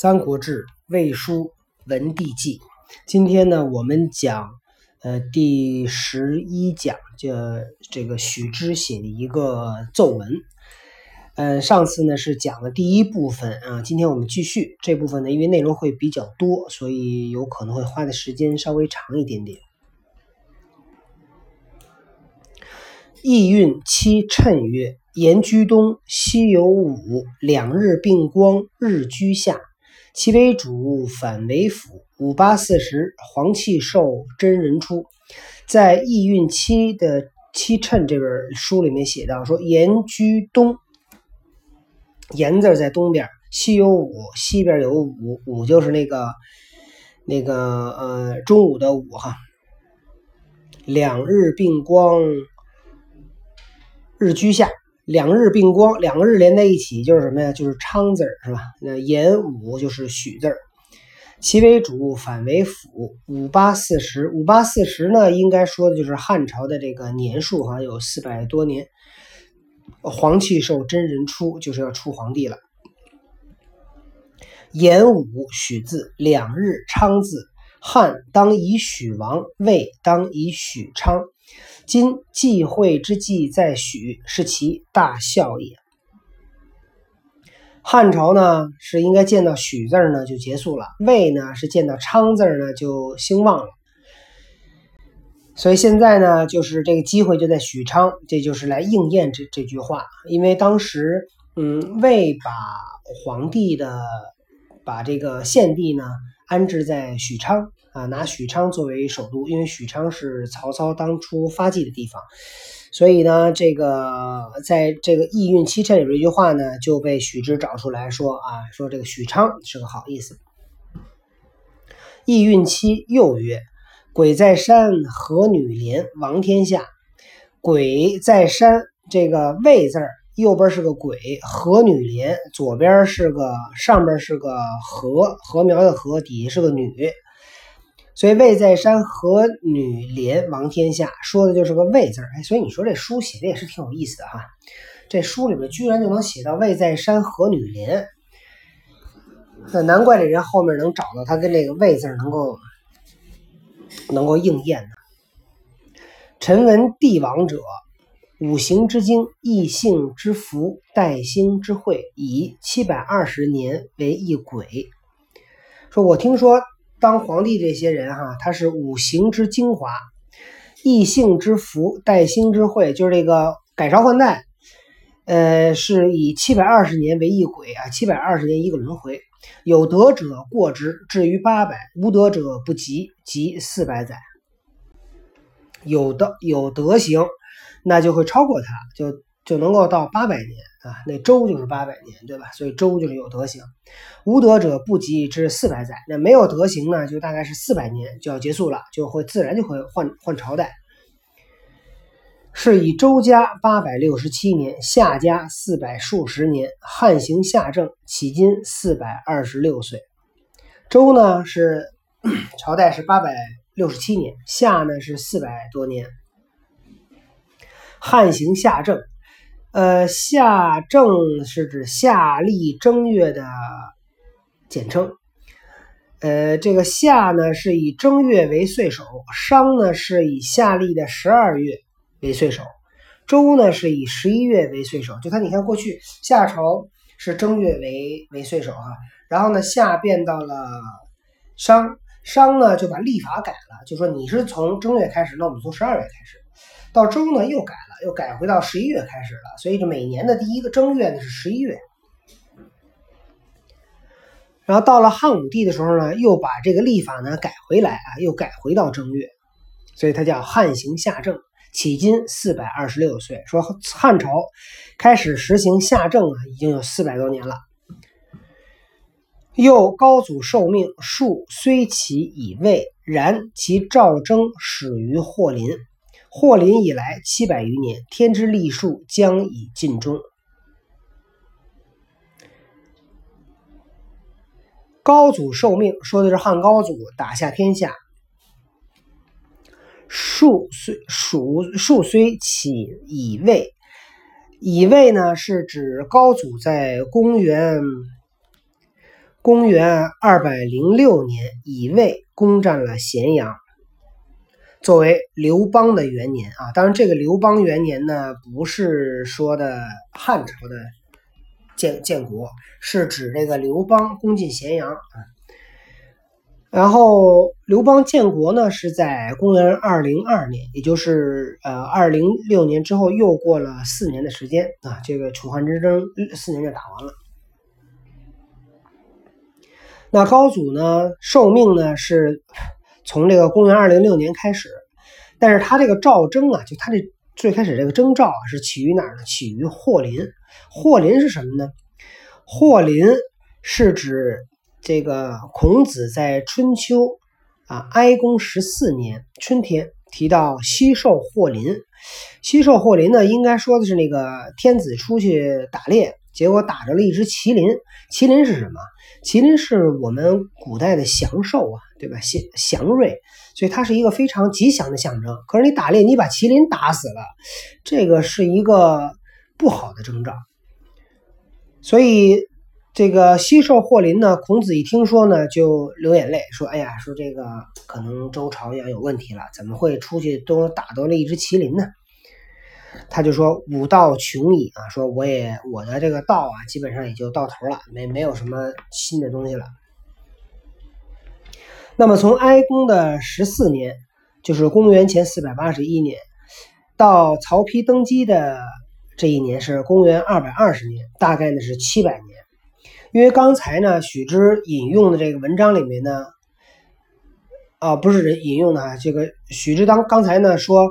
三国志·魏书·文帝纪。今天呢，我们讲呃第十一讲，就这个许之写的一个奏文。呃，上次呢是讲了第一部分啊，今天我们继续这部分呢，因为内容会比较多，所以有可能会花的时间稍微长一点点。意运期谶曰：“言居东，西有五，两日并光，日居下。其为主，反为辅。五八四十，黄气受，真人出。”在易运期的期称这本书里面写到说：“言居东，言字在东边，西有五，西边有五，五就是那个那个呃中午的午哈。两日并光。”日居下，两日并光，两个日连在一起就是什么呀？就是昌字儿，是吧？那延武就是许字儿。其为主，反为辅。五八四十，五八四十呢，应该说的就是汉朝的这个年数哈，有四百多年。黄气受真人出，就是要出皇帝了。延武许字，两日昌字。汉当以许王，魏当以许昌。今忌讳之计在许，是其大孝也。汉朝呢是应该见到许字呢就结束了，魏呢是见到昌字呢就兴旺了。所以现在呢就是这个机会就在许昌，这就是来应验这这句话。因为当时嗯魏把皇帝的把这个献帝呢安置在许昌。啊，拿许昌作为首都，因为许昌是曹操当初发迹的地方，所以呢，这个在这个意运期谶里边一句话呢，就被许之找出来说啊，说这个许昌是个好意思。意运期又曰：“鬼在山，何女连，王天下。”鬼在山，这个魏字儿右边是个鬼，何女连左边是个上边是个禾，禾苗的禾，底下是个女。所以魏在山和女连王天下，说的就是个魏字儿。哎，所以你说这书写的也是挺有意思的哈。这书里边居然就能写到魏在山和女连，那难怪这人后面能找到他跟这个魏字能够能够应验呢。臣闻帝王者，五行之精，异性之福，代星之会，以七百二十年为一轨。说我听说。当皇帝这些人哈，他是五行之精华，异性之福，代星之会，就是这个改朝换代，呃，是以七百二十年为一轨啊，七百二十年一个轮回，有德者过之，至于八百；无德者不及，及四百载。有的有德行，那就会超过他，就就能够到八百年。啊，那周就是八百年，对吧？所以周就是有德行，无德者不及之四百载。那没有德行呢，就大概是四百年就要结束了，就会自然就会换换朝代。是以周家八百六十七年，夏家四百数十年，汉行夏正，迄今四百二十六岁。周呢是 朝代是八百六十七年，夏呢是四百多年，汉行夏正。呃，夏正是指夏历正月的简称。呃，这个夏呢是以正月为岁首，商呢是以夏历的十二月为岁首，周呢是以十一月为岁首。就他，你看过去夏朝是正月为为岁首哈，然后呢夏变到了商，商呢就把历法改了，就说你是从正月开始，那我们从十二月开始。到周呢又改了，又改回到十一月开始了，所以这每年的第一个正月呢是十一月。然后到了汉武帝的时候呢，又把这个历法呢改回来啊，又改回到正月，所以它叫汉行夏正。迄今四百二十六岁，说汉朝开始实行夏正啊，已经有四百多年了。又高祖受命，数虽起以位，然其赵征始于霍林。霍林以来七百余年，天之历数将以尽终。高祖受命，说的是汉高祖打下天下。数虽数数虽起以位，以位呢是指高祖在公元公元二百零六年，以魏攻占了咸阳，作为刘邦的元年啊。当然，这个刘邦元年呢，不是说的汉朝的建建国，是指这个刘邦攻进咸阳啊。然后，刘邦建国呢，是在公元二零二年，也就是呃二零六年之后，又过了四年的时间啊。这个楚汉之争四年就打完了。那高祖呢，受命呢是从这个公元二零六年开始，但是他这个赵征啊，就他这最开始这个征兆啊，是起于哪儿呢？起于霍林。霍林是什么呢？霍林是指这个孔子在春秋啊哀公十四年春天提到西狩霍林。西狩霍林呢，应该说的是那个天子出去打猎。结果打着了一只麒麟，麒麟是什么？麒麟是我们古代的祥兽啊，对吧？祥祥瑞，所以它是一个非常吉祥的象征。可是你打猎，你把麒麟打死了，这个是一个不好的征兆。所以这个西狩霍林呢，孔子一听说呢，就流眼泪，说：“哎呀，说这个可能周朝要有问题了，怎么会出去都打到了一只麒麟呢？”他就说：“武道穷矣啊！说我也我的这个道啊，基本上也就到头了，没没有什么新的东西了。”那么从哀公的十四年，就是公元前四百八十一年，到曹丕登基的这一年是公元二百二十年，大概呢是七百年。因为刚才呢，许之引用的这个文章里面呢，啊，不是引用的啊，这个许之当刚才呢说，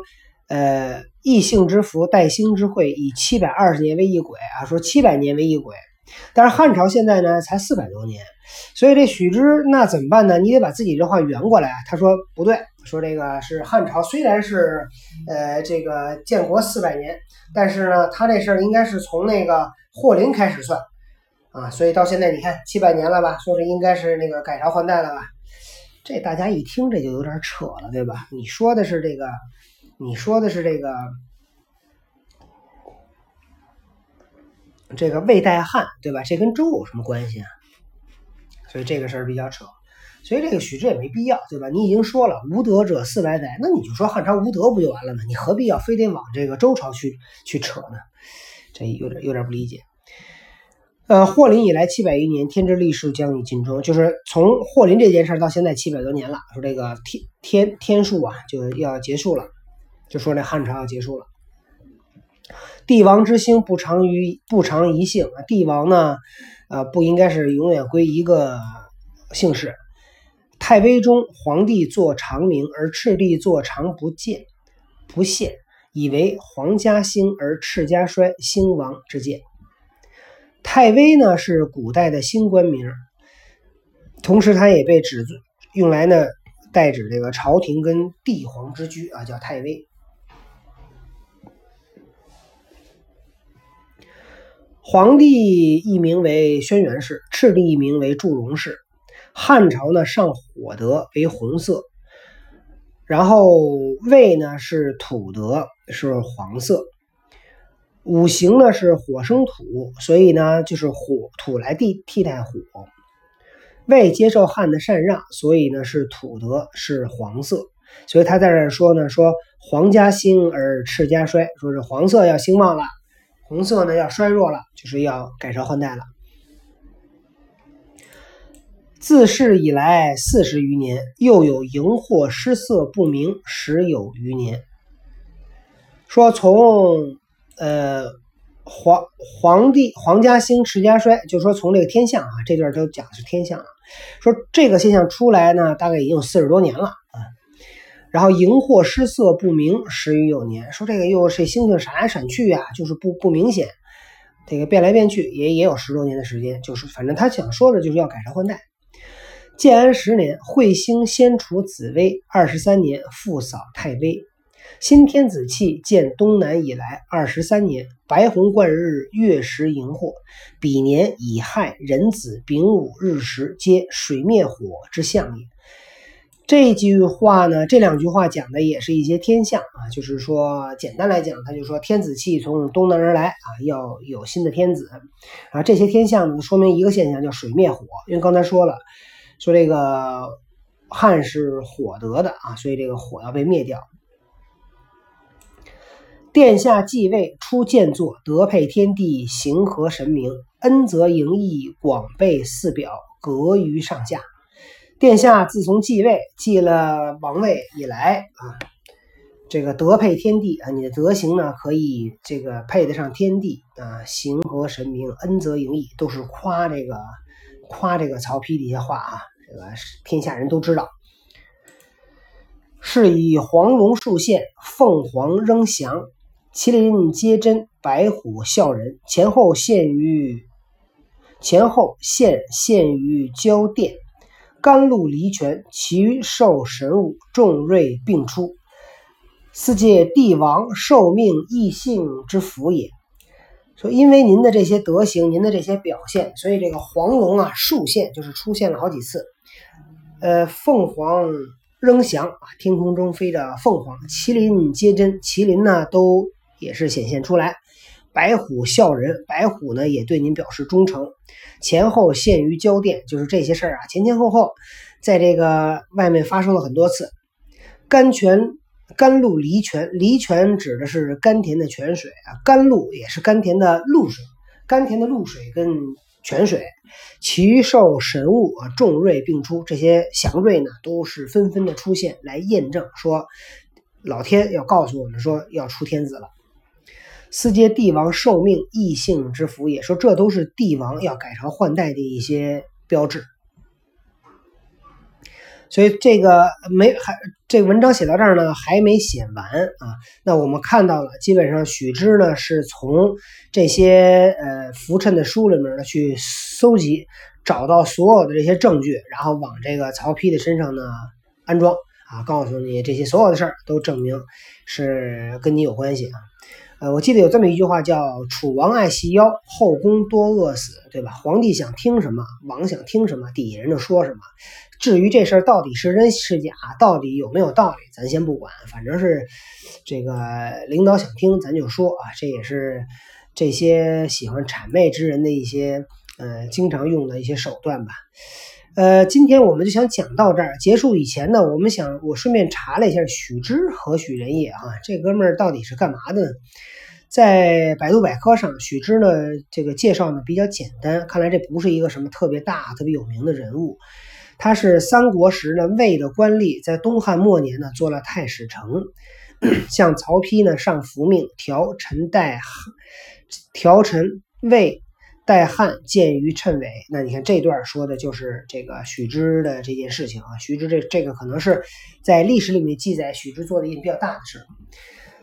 呃。异姓之福，代兴之会，以七百二十年为一轨啊，说七百年为一轨。但是汉朝现在呢，才四百多年，所以这许之那怎么办呢？你得把自己这话圆过来。他说不对，说这个是汉朝，虽然是呃这个建国四百年，但是呢，他这事儿应该是从那个霍林开始算啊，所以到现在你看七百年了吧？说是应该是那个改朝换代了吧？这大家一听这就有点扯了，对吧？你说的是这个。你说的是这个这个魏代汉对吧？这跟周有什么关系啊？所以这个事儿比较扯。所以这个许之也没必要对吧？你已经说了无德者四百载，那你就说汉朝无德不就完了吗？你何必要非得往这个周朝去去扯呢？这有点有点不理解。呃，霍林以来七百余年，天之历史将以尽终，就是从霍林这件事到现在七百多年了，说这个天天天数啊就要结束了。就说这汉朝要结束了，帝王之兴不长于不长一姓啊，帝王呢，呃，不应该是永远归一个姓氏。太微中，皇帝坐长明，而赤帝坐长不见不现，以为皇家兴而赤家衰，兴亡之见。太微呢是古代的新官名，同时它也被指用来呢代指这个朝廷跟帝皇之居啊，叫太微。皇帝一名为轩辕氏，赤帝一名为祝融氏。汉朝呢，上火德为红色，然后魏呢是土德是黄色，五行呢是火生土，所以呢就是火土来替替代火。魏接受汉的禅让，所以呢是土德是黄色，所以他在这说呢说皇家兴而赤家衰，说是黄色要兴旺了。红色呢要衰弱了，就是要改朝换代了。自世以来四十余年，又有荧惑失色不明十有余年。说从呃皇皇帝皇家兴持家衰，就说从这个天象啊，这段都讲的是天象了。说这个现象出来呢，大概已经有四十多年了。然后荧惑失色不明十余有年，说这个又是星星闪来闪去呀，就是不不明显，这个变来变去也也有十多年的时间，就是反正他想说的就是要改朝换代。建安十年，彗星先除紫微，二十三年复扫太微。新天子气见东南以来二十三年，白虹贯日，月食荧惑。彼年乙亥壬子丙午日时，皆水灭火之象也。这句话呢，这两句话讲的也是一些天象啊，就是说，简单来讲，他就说天子气从东南而来啊，要有新的天子啊。这些天象呢，说明一个现象，叫水灭火。因为刚才说了，说这个汉是火得的啊，所以这个火要被灭掉。殿下继位，出建作，德配天地，行合神明，恩泽盈溢，广被四表，格于上下。殿下自从继位，继了王位以来啊，这个德配天地啊，你的德行呢可以这个配得上天地啊，行合神明，恩泽盈溢，都是夸这个夸这个曹丕的一些话啊，这个天下人都知道。是以黄龙数现，凤凰仍翔，麒麟接真，白虎啸人，前后现于前后现现于交殿。甘露离泉，其受神物，众瑞并出。四界帝王受命异性之福也。说，因为您的这些德行，您的这些表现，所以这个黄龙啊，数现就是出现了好几次。呃，凤凰仍翔啊，天空中飞着凤凰；麒麟接真，麒麟呢都也是显现出来。白虎笑人，白虎呢也对您表示忠诚。前后陷于交殿，就是这些事儿啊，前前后后，在这个外面发生了很多次。甘泉、甘露、离泉，离泉指的是甘甜的泉水啊，甘露也是甘甜的露水，甘甜的露水跟泉水。奇兽神物啊，众瑞并出，这些祥瑞呢，都是纷纷的出现，来验证说，老天要告诉我们说要出天子了。四阶帝王受命异姓之福也，说这都是帝王要改朝换代的一些标志。所以这个没还这文章写到这儿呢，还没写完啊。那我们看到了，基本上许之呢是从这些呃浮沉的书里面呢去搜集，找到所有的这些证据，然后往这个曹丕的身上呢安装啊，告诉你这些所有的事儿都证明是跟你有关系啊。呃，我记得有这么一句话，叫“楚王爱细腰，后宫多饿死”，对吧？皇帝想听什么，王想听什么，底下人就说什么。至于这事儿到底是真是假，到底有没有道理，咱先不管，反正是这个领导想听，咱就说啊。这也是这些喜欢谄媚之人的一些呃经常用的一些手段吧。呃，今天我们就想讲到这儿。结束以前呢，我们想我顺便查了一下许之何许人也啊？这哥们儿到底是干嘛的呢？在百度百科上，许之呢这个介绍呢比较简单，看来这不是一个什么特别大、特别有名的人物。他是三国时呢魏的官吏，在东汉末年呢做了太史丞，向曹丕呢上符命，调陈代调陈魏。代汉见于谶纬，那你看这段说的就是这个许之的这件事情啊。许之这这个可能是在历史里面记载许之做的一件比较大的事。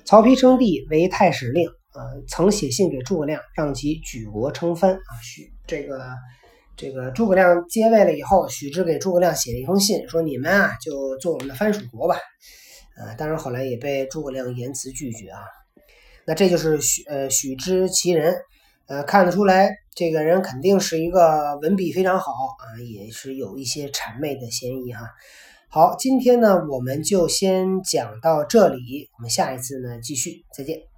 曹丕称帝为太史令，呃，曾写信给诸葛亮，让其举国称藩啊。许这个这个诸葛亮接位了以后，许之给诸葛亮写了一封信，说你们啊就做我们的藩属国吧。呃，当然后来也被诸葛亮严词拒绝啊。那这就是许呃许之其人。呃，看得出来，这个人肯定是一个文笔非常好啊，也是有一些谄媚的嫌疑哈。好，今天呢，我们就先讲到这里，我们下一次呢继续，再见。